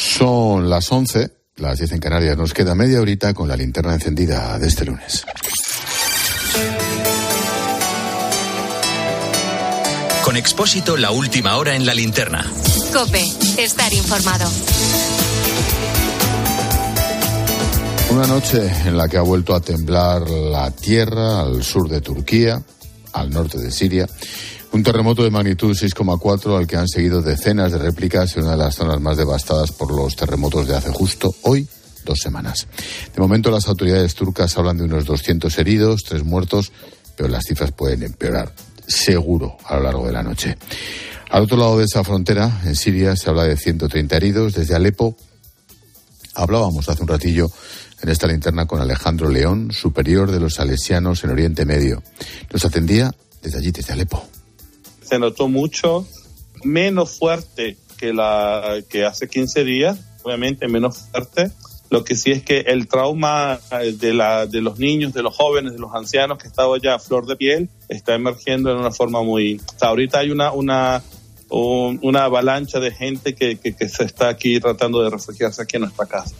Son las 11, las 10 en Canarias. Nos queda media horita con la linterna encendida de este lunes. Con Expósito, la última hora en la linterna. Cope, estar informado. Una noche en la que ha vuelto a temblar la tierra al sur de Turquía, al norte de Siria. Un terremoto de magnitud 6,4 al que han seguido decenas de réplicas en una de las zonas más devastadas por los terremotos de hace justo hoy dos semanas. De momento las autoridades turcas hablan de unos 200 heridos, tres muertos, pero las cifras pueden empeorar seguro a lo largo de la noche. Al otro lado de esa frontera, en Siria, se habla de 130 heridos. Desde Alepo hablábamos hace un ratillo en esta linterna con Alejandro León, superior de los salesianos en Oriente Medio. Nos atendía desde allí, desde Alepo. Se notó mucho, menos fuerte que, la, que hace 15 días, obviamente menos fuerte. Lo que sí es que el trauma de, la, de los niños, de los jóvenes, de los ancianos que estaba ya a flor de piel, está emergiendo en una forma muy... ahorita hay una, una, una avalancha de gente que, que se está aquí tratando de refugiarse aquí en nuestra casa.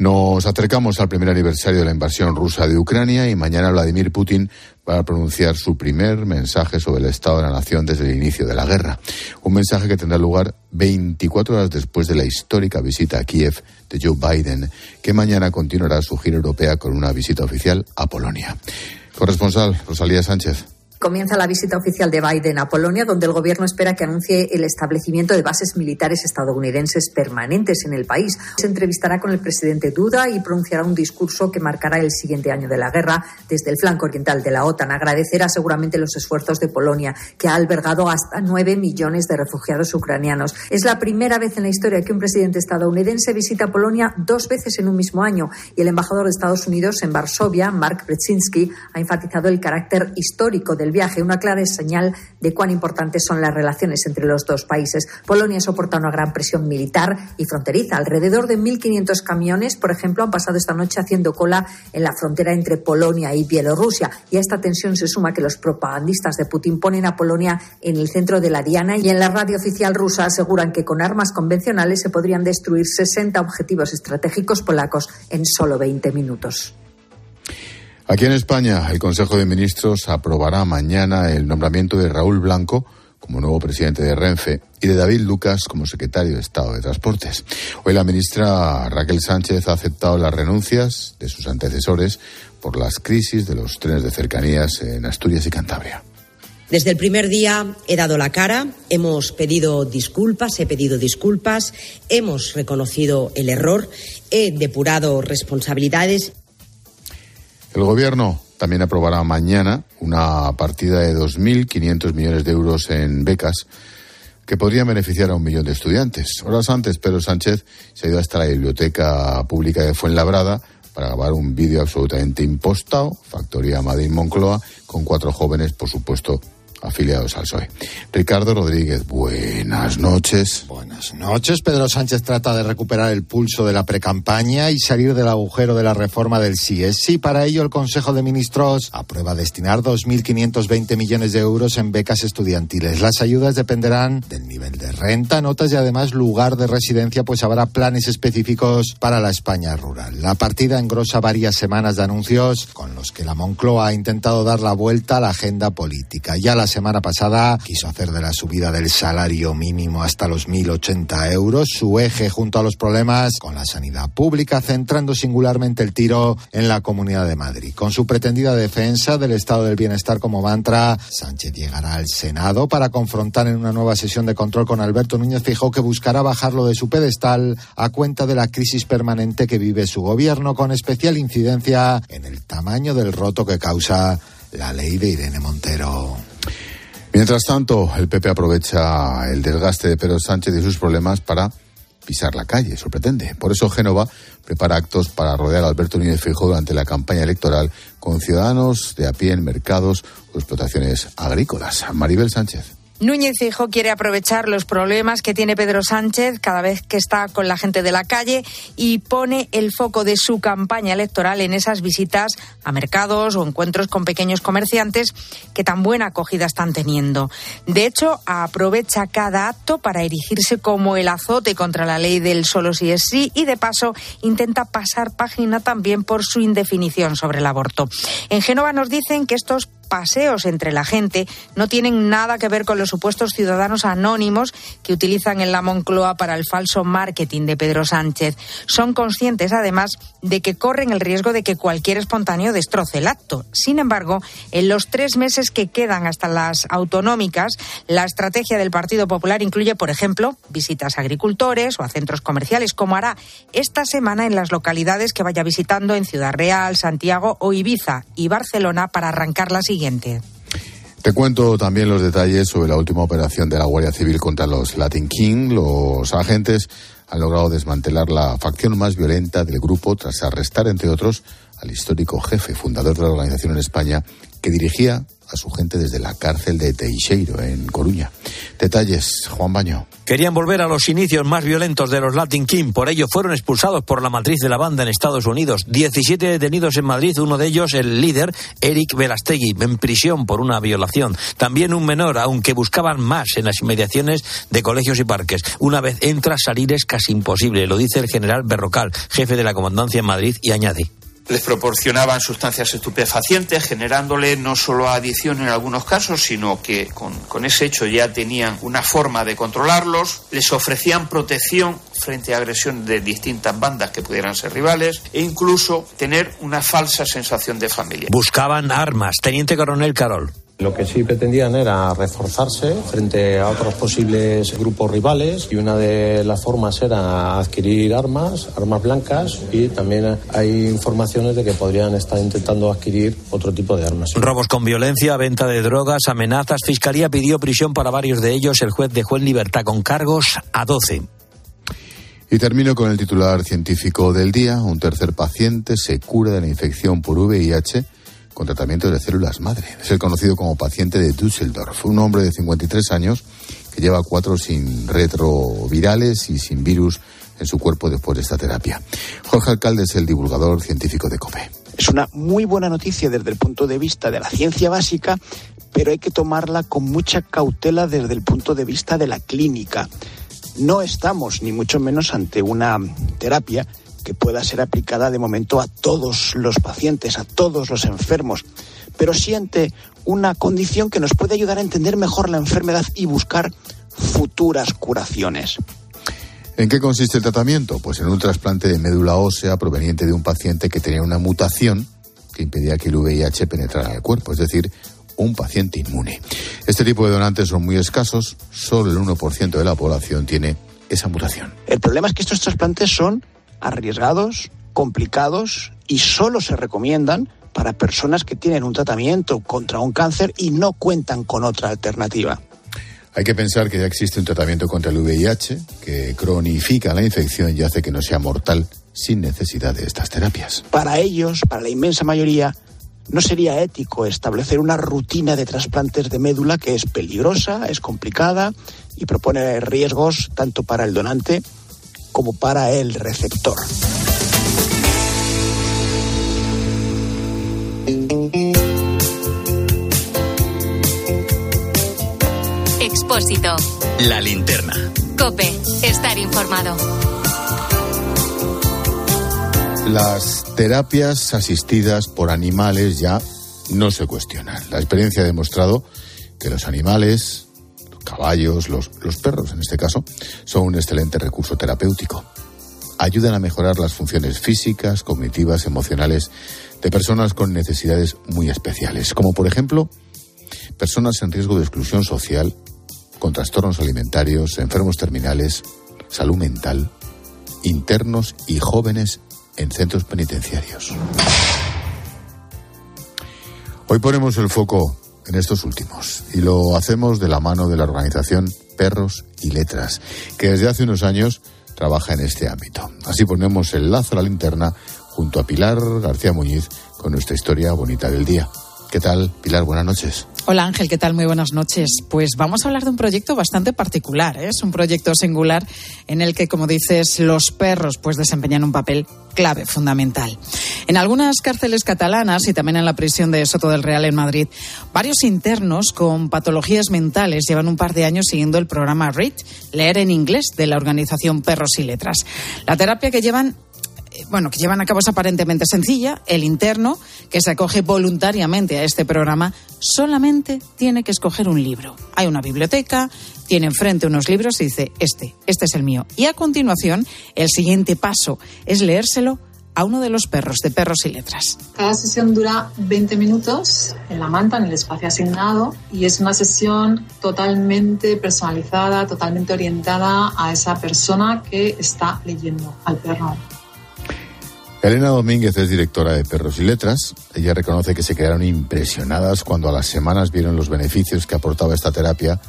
Nos acercamos al primer aniversario de la invasión rusa de Ucrania y mañana Vladimir Putin va a pronunciar su primer mensaje sobre el estado de la nación desde el inicio de la guerra. Un mensaje que tendrá lugar 24 horas después de la histórica visita a Kiev de Joe Biden, que mañana continuará su gira europea con una visita oficial a Polonia. Corresponsal Rosalía Sánchez comienza la visita oficial de Biden a Polonia, donde el gobierno espera que anuncie el establecimiento de bases militares estadounidenses permanentes en el país. Se entrevistará con el presidente Duda y pronunciará un discurso que marcará el siguiente año de la guerra desde el flanco oriental de la OTAN. Agradecerá seguramente los esfuerzos de Polonia, que ha albergado hasta nueve millones de refugiados ucranianos. Es la primera vez en la historia que un presidente estadounidense visita Polonia dos veces en un mismo año y el embajador de Estados Unidos en Varsovia, Mark Brzezinski, ha enfatizado el carácter histórico del viaje, una clara señal de cuán importantes son las relaciones entre los dos países. Polonia soporta una gran presión militar y fronteriza. Alrededor de 1.500 camiones, por ejemplo, han pasado esta noche haciendo cola en la frontera entre Polonia y Bielorrusia. Y a esta tensión se suma que los propagandistas de Putin ponen a Polonia en el centro de la diana y en la radio oficial rusa aseguran que con armas convencionales se podrían destruir 60 objetivos estratégicos polacos en solo 20 minutos. Aquí en España, el Consejo de Ministros aprobará mañana el nombramiento de Raúl Blanco como nuevo presidente de Renfe y de David Lucas como secretario de Estado de Transportes. Hoy la ministra Raquel Sánchez ha aceptado las renuncias de sus antecesores por las crisis de los trenes de cercanías en Asturias y Cantabria. Desde el primer día he dado la cara, hemos pedido disculpas, he pedido disculpas, hemos reconocido el error, he depurado responsabilidades el Gobierno también aprobará mañana una partida de 2.500 millones de euros en becas que podrían beneficiar a un millón de estudiantes. Horas antes, Pedro Sánchez se ha ido hasta la Biblioteca Pública de Fuenlabrada para grabar un vídeo absolutamente impostado, Factoría Madrid Moncloa, con cuatro jóvenes, por supuesto, afiliados al PSOE. Ricardo Rodríguez, buenas noches. Buenas noches. Pedro Sánchez trata de recuperar el pulso de la precampaña y salir del agujero de la reforma del CIES. Y para ello el Consejo de Ministros aprueba destinar 2.520 millones de euros en becas estudiantiles. Las ayudas dependerán del nivel de renta, notas y además lugar de residencia, pues habrá planes específicos para la España rural. La partida engrosa varias semanas de anuncios con los que la Moncloa ha intentado dar la vuelta a la agenda política. Ya la semana pasada quiso hacer de la subida del salario mínimo hasta los 1.080 euros su eje junto a los problemas con la sanidad pública, centrando singularmente el tiro en la Comunidad de Madrid. Con su pretendida defensa del estado del bienestar como mantra, Sánchez llegará al Senado para confrontar en una nueva sesión de control con Alberto Núñez Fijó que buscará bajarlo de su pedestal a cuenta de la crisis permanente que vive su gobierno, con especial incidencia en el tamaño del roto que causa la ley de Irene Montero. Mientras tanto, el PP aprovecha el desgaste de Pedro Sánchez y sus problemas para pisar la calle, eso pretende. Por eso Génova prepara actos para rodear a Alberto Núñez Fijo durante la campaña electoral con ciudadanos de a pie en mercados o explotaciones agrícolas. Maribel Sánchez. Núñez Fijo quiere aprovechar los problemas que tiene Pedro Sánchez cada vez que está con la gente de la calle y pone el foco de su campaña electoral en esas visitas a mercados o encuentros con pequeños comerciantes que tan buena acogida están teniendo. De hecho, aprovecha cada acto para erigirse como el azote contra la ley del solo si es sí y de paso intenta pasar página también por su indefinición sobre el aborto. En Génova nos dicen que estos paseos entre la gente no tienen nada que ver con los supuestos ciudadanos anónimos que utilizan en la Moncloa para el falso marketing de Pedro Sánchez. Son conscientes, además, de que corren el riesgo de que cualquier espontáneo destroce el acto. Sin embargo, en los tres meses que quedan hasta las autonómicas, la estrategia del Partido Popular incluye, por ejemplo, visitas a agricultores o a centros comerciales, como hará esta semana en las localidades que vaya visitando en Ciudad Real, Santiago o Ibiza y Barcelona para arrancar la siguiente te cuento también los detalles sobre la última operación de la Guardia Civil contra los Latin King. Los agentes han logrado desmantelar la facción más violenta del grupo tras arrestar, entre otros, al histórico jefe fundador de la organización en España, que dirigía a su gente desde la cárcel de Teixeiro, en Coruña. Detalles, Juan Baño. Querían volver a los inicios más violentos de los Latin King, por ello fueron expulsados por la matriz de la banda en Estados Unidos. 17 detenidos en Madrid, uno de ellos el líder, Eric Velastegui, en prisión por una violación. También un menor, aunque buscaban más en las inmediaciones de colegios y parques. Una vez entra, salir es casi imposible, lo dice el general Berrocal, jefe de la comandancia en Madrid, y añade les proporcionaban sustancias estupefacientes, generándole no solo adicción en algunos casos, sino que con, con, ese hecho ya tenían una forma de controlarlos, les ofrecían protección frente a agresión de distintas bandas que pudieran ser rivales e incluso tener una falsa sensación de familia. Buscaban armas. Teniente Coronel Carol. Lo que sí pretendían era reforzarse frente a otros posibles grupos rivales y una de las formas era adquirir armas, armas blancas y también hay informaciones de que podrían estar intentando adquirir otro tipo de armas. Robos con violencia, venta de drogas, amenazas. Fiscalía pidió prisión para varios de ellos. El juez dejó en libertad con cargos a 12. Y termino con el titular científico del día. Un tercer paciente se cura de la infección por VIH con tratamiento de células madre. Es el conocido como paciente de Düsseldorf, un hombre de 53 años que lleva cuatro sin retrovirales y sin virus en su cuerpo después de esta terapia. Jorge Alcalde es el divulgador científico de COPE. Es una muy buena noticia desde el punto de vista de la ciencia básica, pero hay que tomarla con mucha cautela desde el punto de vista de la clínica. No estamos ni mucho menos ante una terapia que pueda ser aplicada de momento a todos los pacientes, a todos los enfermos, pero siente una condición que nos puede ayudar a entender mejor la enfermedad y buscar futuras curaciones. ¿En qué consiste el tratamiento? Pues en un trasplante de médula ósea proveniente de un paciente que tenía una mutación que impedía que el VIH penetrara en el cuerpo, es decir, un paciente inmune. Este tipo de donantes son muy escasos, solo el 1% de la población tiene esa mutación. El problema es que estos trasplantes son arriesgados, complicados y solo se recomiendan para personas que tienen un tratamiento contra un cáncer y no cuentan con otra alternativa. Hay que pensar que ya existe un tratamiento contra el VIH que cronifica la infección y hace que no sea mortal sin necesidad de estas terapias. Para ellos, para la inmensa mayoría, no sería ético establecer una rutina de trasplantes de médula que es peligrosa, es complicada y propone riesgos tanto para el donante como para el receptor. Expósito. La linterna. Cope. Estar informado. Las terapias asistidas por animales ya no se cuestionan. La experiencia ha demostrado que los animales caballos, los, los perros en este caso, son un excelente recurso terapéutico. Ayudan a mejorar las funciones físicas, cognitivas, emocionales de personas con necesidades muy especiales, como por ejemplo personas en riesgo de exclusión social, con trastornos alimentarios, enfermos terminales, salud mental, internos y jóvenes en centros penitenciarios. Hoy ponemos el foco en estos últimos. Y lo hacemos de la mano de la organización Perros y Letras, que desde hace unos años trabaja en este ámbito. Así ponemos el lazo a la linterna junto a Pilar García Muñiz con nuestra historia bonita del día. ¿Qué tal, Pilar? Buenas noches. Hola Ángel, ¿qué tal? Muy buenas noches. Pues vamos a hablar de un proyecto bastante particular, ¿eh? es un proyecto singular en el que, como dices, los perros pues desempeñan un papel clave, fundamental. En algunas cárceles catalanas y también en la prisión de Soto del Real en Madrid, varios internos con patologías mentales llevan un par de años siguiendo el programa READ, leer en inglés, de la organización Perros y Letras. La terapia que llevan bueno, que llevan a cabo es aparentemente sencilla. El interno, que se acoge voluntariamente a este programa, solamente tiene que escoger un libro. Hay una biblioteca, tiene enfrente unos libros y dice, este, este es el mío. Y a continuación, el siguiente paso es leérselo a uno de los perros, de perros y letras. Cada sesión dura 20 minutos en la manta, en el espacio asignado, y es una sesión totalmente personalizada, totalmente orientada a esa persona que está leyendo al perro. Elena Domínguez es directora de Perros y Letras. Ella reconoce que se quedaron impresionadas cuando a las semanas vieron los beneficios que aportaba esta terapia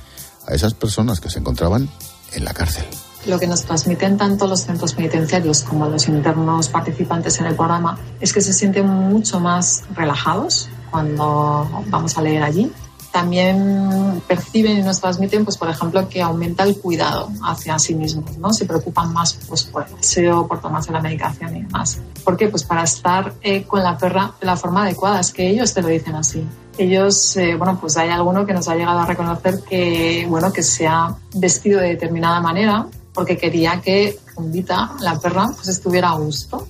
a esas personas que se encontraban en la cárcel. Lo que nos transmiten tanto los centros penitenciarios como los internos participantes en el programa es que se sienten mucho más relajados cuando vamos a leer allí también perciben y nos transmiten, pues, por ejemplo, que aumenta el cuidado hacia sí mismos, ¿no? Se preocupan más pues, por el deseo, por tomarse la medicación y demás. ¿Por qué? Pues para estar eh, con la perra de la forma adecuada, es que ellos te lo dicen así. Ellos, eh, bueno, pues hay alguno que nos ha llegado a reconocer que, bueno, que se ha vestido de determinada manera porque quería que Fundita, la perra, pues estuviera a gusto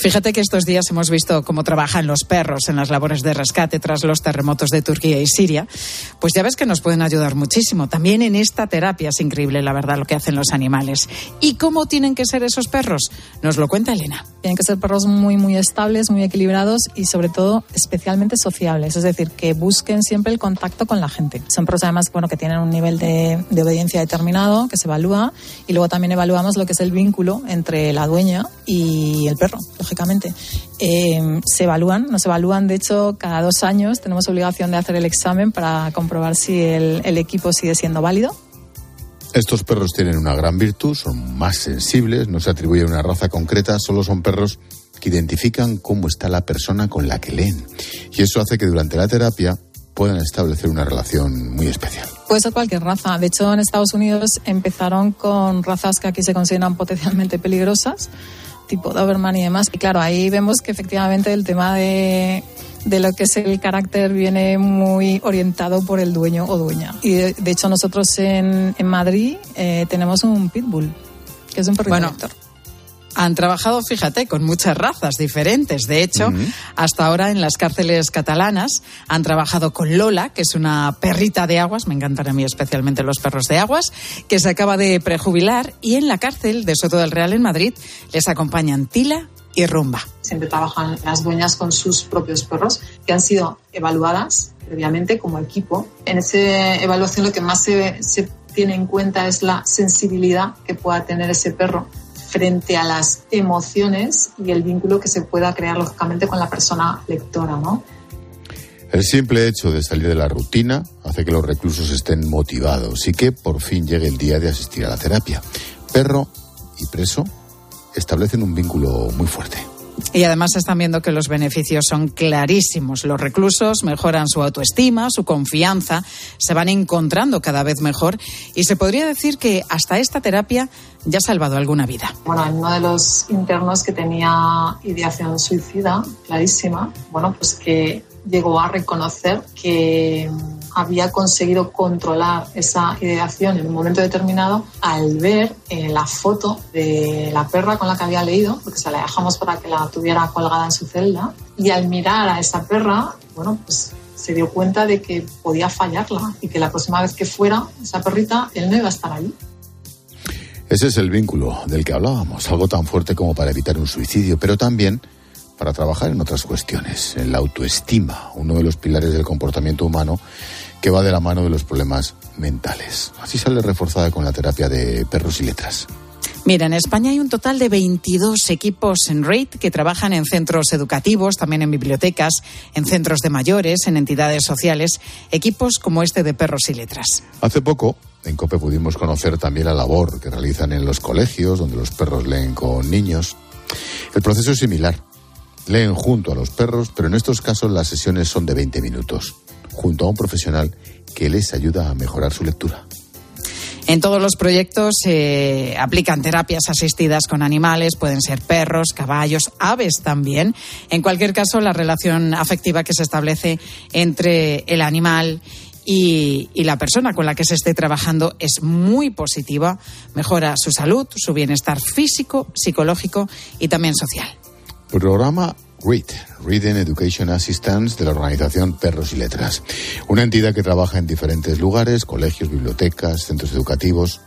Fíjate que estos días hemos visto cómo trabajan los perros en las labores de rescate tras los terremotos de Turquía y Siria. Pues ya ves que nos pueden ayudar muchísimo. También en esta terapia es increíble, la verdad, lo que hacen los animales. ¿Y cómo tienen que ser esos perros? Nos lo cuenta Elena. Tienen que ser perros muy, muy estables, muy equilibrados y sobre todo especialmente sociables. Es decir, que busquen siempre el contacto con la gente. Son perros además bueno, que tienen un nivel de, de obediencia determinado, que se evalúa. Y luego también evaluamos lo que es el vínculo entre la dueña y el perro lógicamente, eh, se evalúan, nos evalúan, de hecho, cada dos años tenemos obligación de hacer el examen para comprobar si el, el equipo sigue siendo válido. Estos perros tienen una gran virtud, son más sensibles, no se atribuye una raza concreta, solo son perros que identifican cómo está la persona con la que leen. Y eso hace que durante la terapia puedan establecer una relación muy especial. Puede ser cualquier raza. De hecho, en Estados Unidos empezaron con razas que aquí se consideran potencialmente peligrosas tipo Doberman y demás. Y claro, ahí vemos que efectivamente el tema de, de lo que es el carácter viene muy orientado por el dueño o dueña. Y de, hecho nosotros en, en Madrid eh, tenemos un pitbull, que es un perrito bueno, han trabajado, fíjate, con muchas razas diferentes. De hecho, hasta ahora en las cárceles catalanas han trabajado con Lola, que es una perrita de aguas, me encantan a mí especialmente los perros de aguas, que se acaba de prejubilar y en la cárcel de Soto del Real en Madrid les acompañan Tila y Rumba. Siempre trabajan las dueñas con sus propios perros que han sido evaluadas previamente como equipo. En esa evaluación lo que más se, se tiene en cuenta es la sensibilidad que pueda tener ese perro frente a las emociones y el vínculo que se pueda crear lógicamente con la persona lectora, ¿no? El simple hecho de salir de la rutina hace que los reclusos estén motivados y que por fin llegue el día de asistir a la terapia. Perro y preso establecen un vínculo muy fuerte. Y además están viendo que los beneficios son clarísimos. Los reclusos mejoran su autoestima, su confianza, se van encontrando cada vez mejor y se podría decir que hasta esta terapia ya ha salvado alguna vida. Bueno, en uno de los internos que tenía ideación suicida clarísima, bueno, pues que llegó a reconocer que había conseguido controlar esa ideación en un momento determinado al ver eh, la foto de la perra con la que había leído, porque se la dejamos para que la tuviera colgada en su celda, y al mirar a esa perra, bueno, pues se dio cuenta de que podía fallarla y que la próxima vez que fuera esa perrita, él no iba a estar ahí. Ese es el vínculo del que hablábamos, algo tan fuerte como para evitar un suicidio, pero también para trabajar en otras cuestiones, en la autoestima, uno de los pilares del comportamiento humano que va de la mano de los problemas mentales. Así sale reforzada con la terapia de perros y letras. Mira, en España hay un total de 22 equipos en RAID que trabajan en centros educativos, también en bibliotecas, en centros de mayores, en entidades sociales, equipos como este de perros y letras. Hace poco, en COPE pudimos conocer también la labor que realizan en los colegios, donde los perros leen con niños. El proceso es similar leen junto a los perros, pero en estos casos las sesiones son de 20 minutos. junto a un profesional que les ayuda a mejorar su lectura. En todos los proyectos se aplican terapias asistidas con animales, pueden ser perros, caballos, aves también. En cualquier caso, la relación afectiva que se establece entre el animal y, la persona con la que se esté trabajando es muy positiva, mejora su salud, su bienestar físico, psicológico y también social. Programa READ, Reading Education Assistance de la organización Perros y Letras, una entidad que trabaja en diferentes lugares, colegios, bibliotecas, centros educativos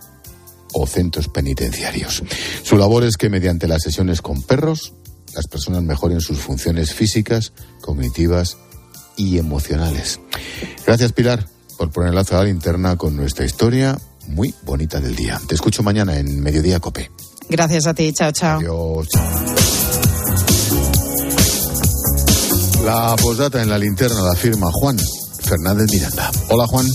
o centros penitenciarios. Su labor es que mediante las sesiones con perros, las personas mejoren sus funciones físicas, cognitivas y emocionales. Gracias Pilar por poner lazo a la linterna con nuestra historia muy bonita del día. Te escucho mañana en Mediodía Cope. Gracias a ti, chao, chao. Adiós. La posdata en la linterna la firma Juan Fernández Miranda. Hola Juan.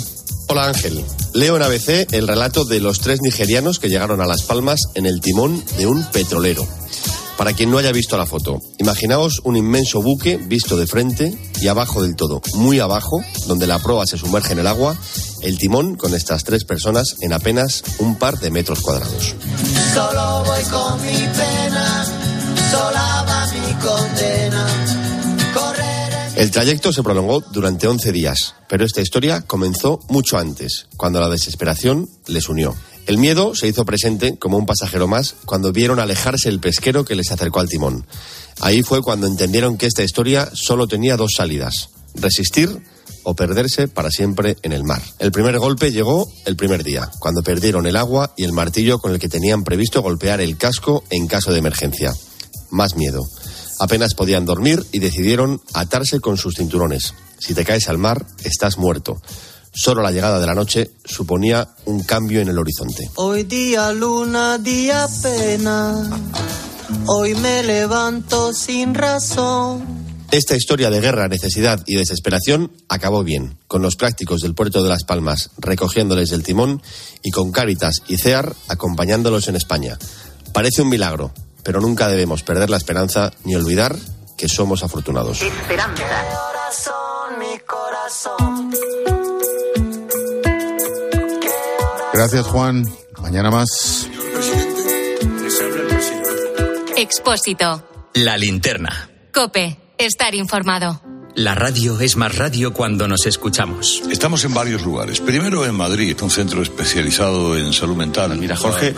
Hola Ángel. Leo en ABC el relato de los tres nigerianos que llegaron a Las Palmas en el timón de un petrolero. Para quien no haya visto la foto, imaginaos un inmenso buque visto de frente y abajo del todo, muy abajo, donde la proa se sumerge en el agua, el timón con estas tres personas en apenas un par de metros cuadrados. Solo voy con mi pena, sola va mi condena. El trayecto se prolongó durante 11 días, pero esta historia comenzó mucho antes, cuando la desesperación les unió. El miedo se hizo presente como un pasajero más cuando vieron alejarse el pesquero que les acercó al timón. Ahí fue cuando entendieron que esta historia solo tenía dos salidas, resistir o perderse para siempre en el mar. El primer golpe llegó el primer día, cuando perdieron el agua y el martillo con el que tenían previsto golpear el casco en caso de emergencia. Más miedo. Apenas podían dormir y decidieron atarse con sus cinturones. Si te caes al mar, estás muerto. Solo la llegada de la noche suponía un cambio en el horizonte. Hoy día luna, día pena. Hoy me levanto sin razón. Esta historia de guerra, necesidad y desesperación acabó bien, con los prácticos del puerto de Las Palmas recogiéndoles del timón y con Cáritas y CEAR acompañándolos en España. Parece un milagro, pero nunca debemos perder la esperanza ni olvidar que somos afortunados. Esperanza. Corazón, mi corazón. Gracias Juan. Mañana más. Expósito. La linterna. Cope. Estar informado. La radio es más radio cuando nos escuchamos. Estamos en varios lugares. Primero en Madrid, un centro especializado en salud mental. Mira, Jorge,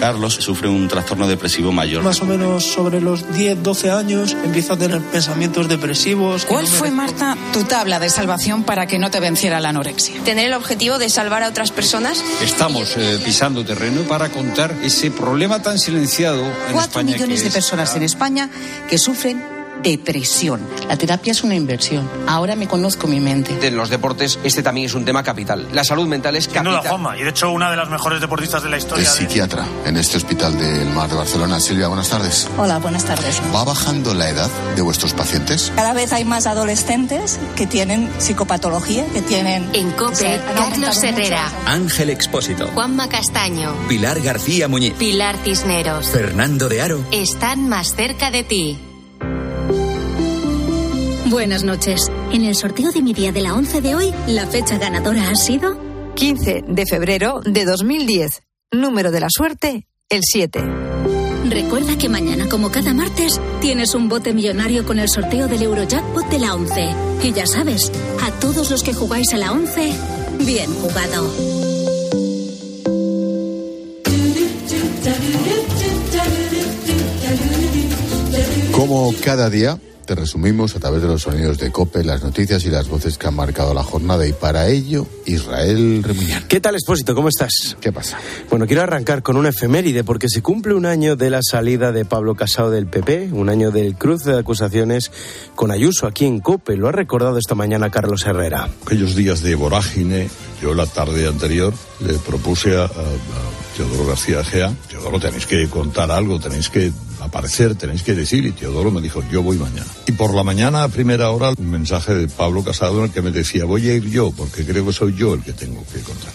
Carlos sufre un trastorno depresivo mayor. Más o menos sobre los 10, 12 años empieza a tener pensamientos depresivos. ¿Cuál fue, Marta, tu tabla de salvación para que no te venciera la anorexia? Tener el objetivo de salvar a otras personas. Estamos eh, pisando terreno para contar ese problema tan silenciado en Cuatro España millones que de personas en España que sufren depresión. La terapia es una inversión. Ahora me conozco mi mente. En los deportes este también es un tema capital. La salud mental es Sin capital. duda, Juanma. Y de hecho, una de las mejores deportistas de la historia. Es de- psiquiatra en este hospital del Mar de Barcelona. Silvia, buenas tardes. Hola, buenas tardes. ¿Va bajando la edad de vuestros pacientes? Cada vez hay más adolescentes que tienen psicopatología, que tienen... En COPE, Carlos Herrera. Ángel Expósito. Juanma Castaño. Pilar García Muñiz. Pilar Cisneros. Fernando de Aro. Están más cerca de ti. Buenas noches. En el sorteo de mi día de la 11 de hoy, la fecha ganadora ha sido 15 de febrero de 2010. Número de la suerte, el 7. Recuerda que mañana, como cada martes, tienes un bote millonario con el sorteo del Eurojackpot de la 11. Y ya sabes, a todos los que jugáis a la 11, bien jugado. Como cada día, te resumimos a través de los sonidos de COPE las noticias y las voces que han marcado la jornada y para ello, Israel Remuñán. ¿Qué tal, Expósito? ¿Cómo estás? ¿Qué pasa? Bueno, quiero arrancar con una efeméride porque se cumple un año de la salida de Pablo Casado del PP, un año del cruce de acusaciones con Ayuso aquí en COPE. Lo ha recordado esta mañana Carlos Herrera. Aquellos días de vorágine, yo la tarde anterior le propuse a, a- a Teodoro García Gea, Teodoro tenéis que contar algo, tenéis que aparecer, tenéis que decir, y Teodoro me dijo, yo voy mañana. Y por la mañana, a primera hora, un mensaje de Pablo Casado en el que me decía, voy a ir yo, porque creo que soy yo el que tengo que contar.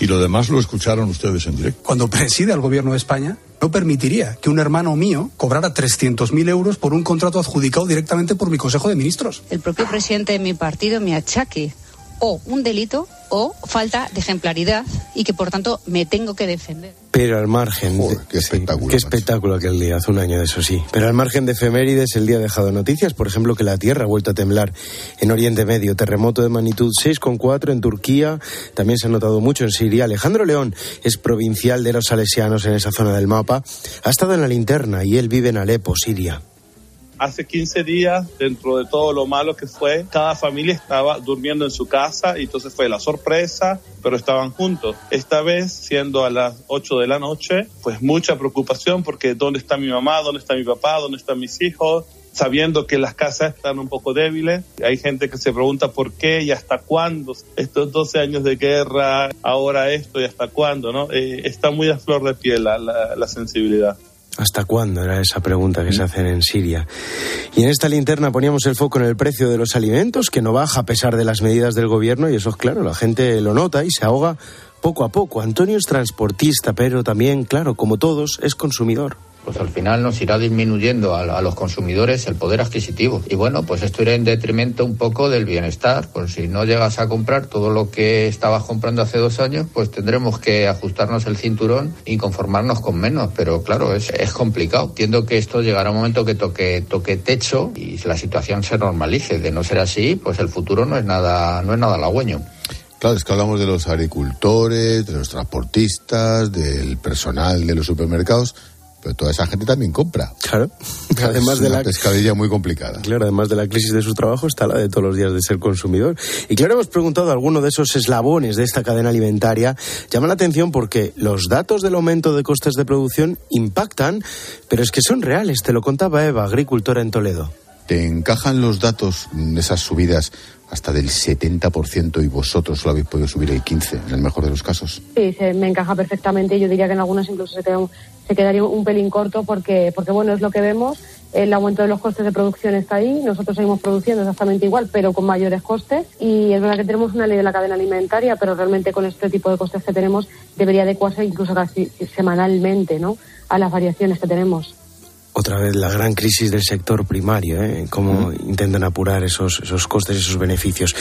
Y lo demás lo escucharon ustedes en directo. Cuando preside el gobierno de España, no permitiría que un hermano mío cobrara 300.000 euros por un contrato adjudicado directamente por mi Consejo de Ministros. el propio presidente de mi partido me achaque o un delito o falta de ejemplaridad y que por tanto me tengo que defender. Pero al margen. Joder, qué espectáculo. Qué espectáculo aquel día, hace un año de eso sí. Pero al margen de efemérides, el día ha dejado noticias, por ejemplo, que la Tierra ha vuelto a temblar en Oriente Medio. Terremoto de magnitud 6,4 en Turquía, también se ha notado mucho en Siria. Alejandro León es provincial de los salesianos en esa zona del mapa. Ha estado en la linterna y él vive en Alepo, Siria hace 15 días, dentro de todo lo malo que fue, cada familia estaba durmiendo en su casa y entonces fue la sorpresa, pero estaban juntos. Esta vez, siendo a las 8 de la noche, pues mucha preocupación porque ¿dónde está mi mamá? ¿Dónde está mi papá? ¿Dónde están mis hijos? sabiendo que las casas están un poco débiles. Hay gente que se pregunta por qué y hasta cuándo. Estos 12 años de guerra, ahora esto y hasta cuándo, ¿no? Eh, está muy a flor de piel la, la sensibilidad. ¿Hasta cuándo? Era esa pregunta que se hacen en Siria. Y en esta linterna poníamos el foco en el precio de los alimentos, que no baja a pesar de las medidas del gobierno, y eso es claro, la gente lo nota y se ahoga poco a poco. Antonio es transportista, pero también, claro, como todos, es consumidor pues al final nos irá disminuyendo a, los consumidores el poder adquisitivo. Y bueno, pues esto irá en detrimento un poco del bienestar. Pues si no llegas a comprar todo lo que estabas comprando hace dos años, pues tendremos que ajustarnos el cinturón y conformarnos con menos. Pero claro, es, es complicado. Entiendo que esto llegará un momento que toque, toque techo y la situación se normalice. De no ser así, pues el futuro no es nada, no es nada halagüeño. Claro, es que hablamos de los agricultores, de los transportistas, del personal de los supermercados, pero toda esa gente también compra. Claro. Además es de una la pescadilla muy complicada. Claro, además de la crisis de su trabajo está la de todos los días de ser consumidor. Y claro, hemos preguntado a alguno de esos eslabones de esta cadena alimentaria. Llama la atención porque los datos del aumento de costes de producción impactan, pero es que son reales. Te lo contaba Eva, agricultora en Toledo. ¿Te encajan los datos de esas subidas hasta del 70% y vosotros solo habéis podido subir el 15% en el mejor de los casos? Sí, se me encaja perfectamente. Yo diría que en algunos incluso se, se quedaría un pelín corto porque, porque, bueno, es lo que vemos. El aumento de los costes de producción está ahí. Nosotros seguimos produciendo exactamente igual, pero con mayores costes. Y es verdad que tenemos una ley de la cadena alimentaria, pero realmente con este tipo de costes que tenemos debería adecuarse incluso casi semanalmente ¿no? a las variaciones que tenemos otra vez la gran crisis del sector primario, ¿eh? cómo intentan apurar esos, esos costes y esos beneficios.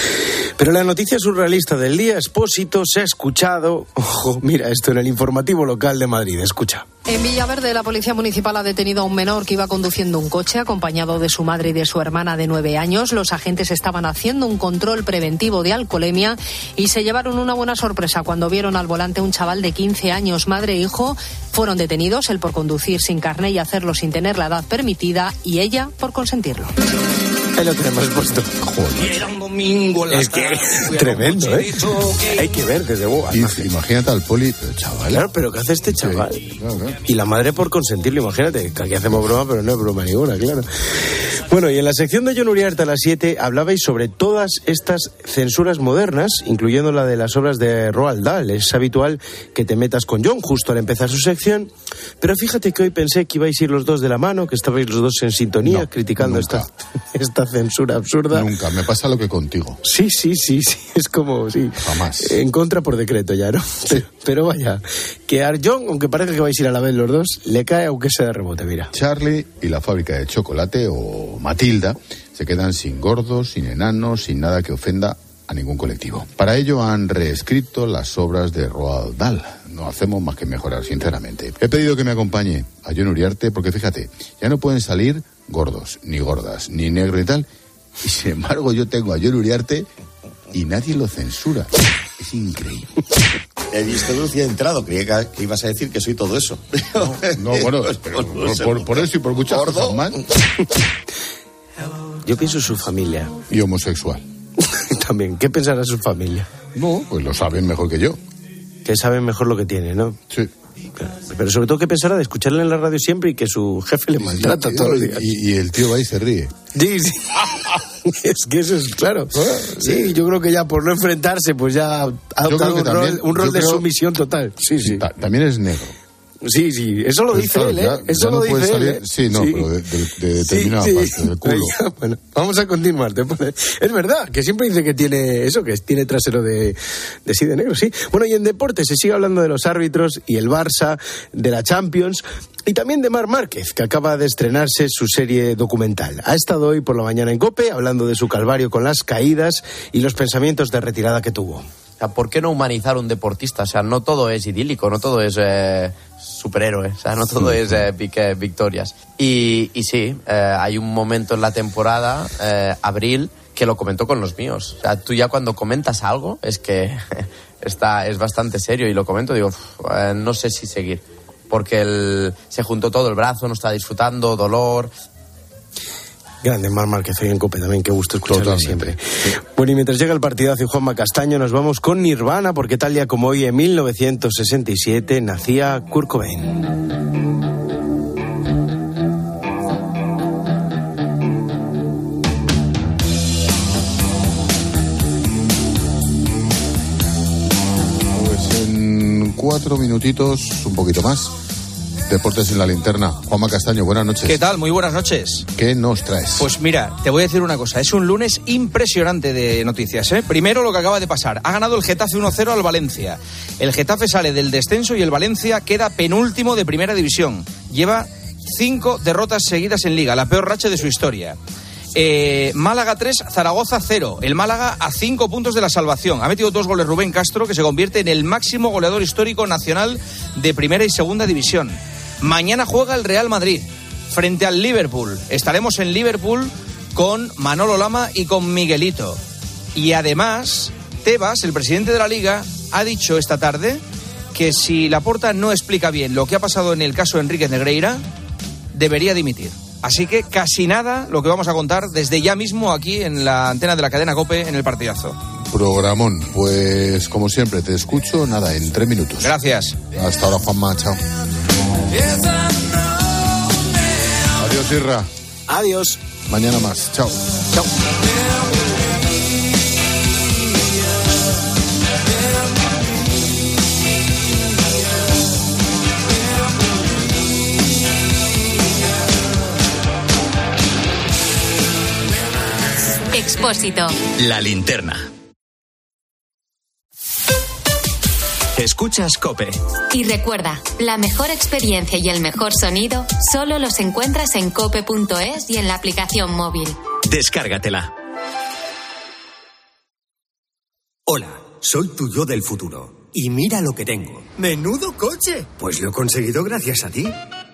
Pero la noticia surrealista del día, Expósito, se ha escuchado, ojo, mira esto en el informativo local de Madrid, escucha. En Villaverde, la policía municipal ha detenido a un menor que iba conduciendo un coche acompañado de su madre y de su hermana de nueve años. Los agentes estaban haciendo un control preventivo de alcoholemia y se llevaron una buena sorpresa cuando vieron al volante un chaval de 15 años, madre e hijo. Fueron detenidos, él por conducir sin carné y hacerlo sin tener la edad permitida y ella por consentirlo. Ahí lo tenemos puesto. es que tremendo, ¿eh? Hay que ver desde luego. Imagínate al poli, chaval. Claro, pero ¿qué hace este chaval? Y la madre por consentirlo, imagínate, que aquí hacemos broma, pero no es broma ninguna, claro. Bueno, y en la sección de John Uriarte a las 7 hablabais sobre todas estas censuras modernas, incluyendo la de las obras de Roald Dahl. Es habitual que te metas con John justo al empezar su sección, pero fíjate que hoy pensé que ibais a ir los dos de la mano, que estabais los dos en sintonía criticando esta, esta censura absurda. Nunca, me pasa lo que contigo. Sí, sí, sí, sí, es como, sí. Jamás. En contra por decreto ya, ¿no? Pero, vaya, que a John, aunque parezca que vais a ir a la vez los dos, le cae aunque sea de rebote, mira. Charlie y la fábrica de chocolate o Matilda se quedan sin gordos, sin enanos, sin nada que ofenda a ningún colectivo. Para ello han reescrito las obras de Roald Dahl. No hacemos más que mejorar, sinceramente. He pedido que me acompañe a John Uriarte porque fíjate, ya no pueden salir gordos, ni gordas, ni negro y tal. Y sin embargo yo tengo a John Uriarte y nadie lo censura. Es increíble. He visto luz y he entrado. Creía que, ibas a decir que soy todo eso. No, bueno, por, eso y por muchas cosas más. Yo pienso en su familia. Y homosexual. También. ¿Qué pensará su familia? No, pues lo saben mejor que yo. Que saben mejor lo que tiene, ¿no? Sí. Pero sobre todo que pensará de escucharle en la radio siempre y que su jefe le maltrata todos los días. Y, el tío va y se ríe. Sí, sí. es que eso es claro. Ah, sí, yo creo que ya por no enfrentarse, pues ya ha adoptado un, rol, un rol de sumisión total. Sí, sí. También es negro. Sí, sí, eso lo dice él, ¿eh? eso lo dice él. ¿eh? Sí, no, pero de, determinada parte del culo. bueno, vamos a continuar. Es verdad, que siempre dice que tiene eso, que tiene trasero de, de sí, de negro, sí. Bueno, y en deporte se sigue hablando de los árbitros y el Barça, de la Champions. Y también de Mar Márquez, que acaba de estrenarse su serie documental. Ha estado hoy por la mañana en COPE hablando de su calvario con las caídas y los pensamientos de retirada que tuvo. ¿por qué no humanizar un deportista? O sea, no todo es idílico, no todo es eh, superhéroe, o sea, no todo es eh, victorias. Y, y sí, eh, hay un momento en la temporada, abril, que lo comentó con los míos. O sea, tú ya cuando comentas algo es que está, es bastante serio y lo comento, digo, no sé si seguir. Porque se juntó todo el brazo, no está disfrutando, dolor, Grande Mar Márquez hoy en Cope también, qué gusto escucharlo siempre. Bueno, y mientras llega el partidazo y Juanma Castaño, nos vamos con Nirvana, porque tal día como hoy, en 1967, nacía Kurt Cobain. Pues en cuatro minutitos, un poquito más, Deportes en la linterna. Juanma Castaño, buenas noches. ¿Qué tal? Muy buenas noches. ¿Qué nos traes? Pues mira, te voy a decir una cosa. Es un lunes impresionante de noticias. ¿eh? Primero lo que acaba de pasar. Ha ganado el Getafe 1-0 al Valencia. El Getafe sale del descenso y el Valencia queda penúltimo de primera división. Lleva cinco derrotas seguidas en liga, la peor racha de su historia. Eh, Málaga 3, Zaragoza 0. El Málaga a 5 puntos de la salvación. Ha metido dos goles Rubén Castro, que se convierte en el máximo goleador histórico nacional de primera y segunda división. Mañana juega el Real Madrid frente al Liverpool. Estaremos en Liverpool con Manolo Lama y con Miguelito. Y además, Tebas, el presidente de la liga, ha dicho esta tarde que si Laporta no explica bien lo que ha pasado en el caso de Enrique Negreira, debería dimitir. Así que casi nada lo que vamos a contar desde ya mismo aquí en la antena de la cadena Cope en el partidazo. Programón, pues como siempre te escucho, nada, en tres minutos. Gracias. Hasta ahora, Juanma, chao. Adiós, Irra. Adiós. Mañana más. Chao. Chao. Expósito. La linterna. Escuchas Cope. Y recuerda, la mejor experiencia y el mejor sonido solo los encuentras en cope.es y en la aplicación móvil. Descárgatela. Hola, soy tu yo del futuro. Y mira lo que tengo. ¡Menudo coche! Pues lo he conseguido gracias a ti.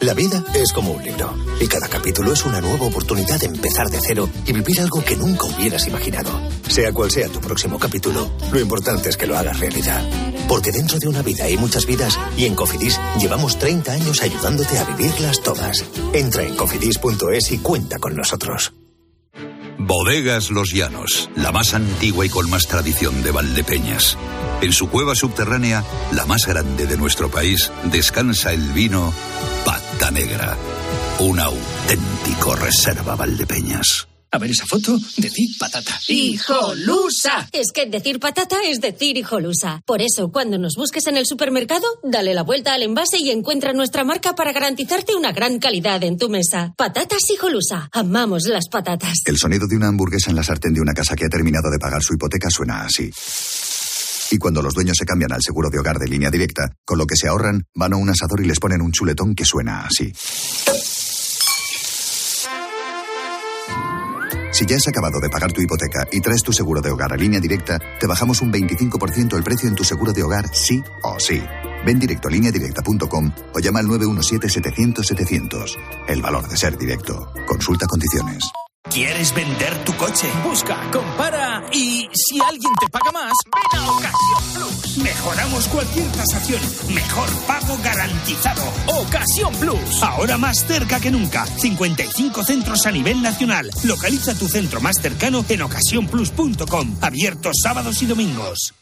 La vida es como un libro y cada capítulo es una nueva oportunidad de empezar de cero y vivir algo que nunca hubieras imaginado. Sea cual sea tu próximo capítulo, lo importante es que lo hagas realidad. Porque dentro de una vida hay muchas vidas y en Cofidis llevamos 30 años ayudándote a vivirlas todas. Entra en cofidis.es y cuenta con nosotros. Bodegas Los Llanos, la más antigua y con más tradición de Valdepeñas. En su cueva subterránea, la más grande de nuestro país, descansa el vino Pata Negra, un auténtico reserva Valdepeñas. A ver esa foto, decir patata. ¡Hijolusa! Es que decir patata es decir hijolusa. Por eso, cuando nos busques en el supermercado, dale la vuelta al envase y encuentra nuestra marca para garantizarte una gran calidad en tu mesa. Patatas hijolusa. Amamos las patatas. El sonido de una hamburguesa en la sartén de una casa que ha terminado de pagar su hipoteca suena así. Y cuando los dueños se cambian al seguro de hogar de línea directa, con lo que se ahorran, van a un asador y les ponen un chuletón que suena así. Si ya has acabado de pagar tu hipoteca y traes tu seguro de hogar a línea directa, te bajamos un 25% el precio en tu seguro de hogar, sí o sí. Ven directo a lineadirecta.com o llama al 917-700-700. El valor de ser directo. Consulta condiciones. ¿Quieres vender tu coche? Busca, compara y si alguien te paga más, ven a Ocasión Plus. Mejoramos cualquier tasación. Mejor pago garantizado. Ocasión Plus. Ahora más cerca que nunca. 55 centros a nivel nacional. Localiza tu centro más cercano en ocasiónplus.com. Abiertos sábados y domingos.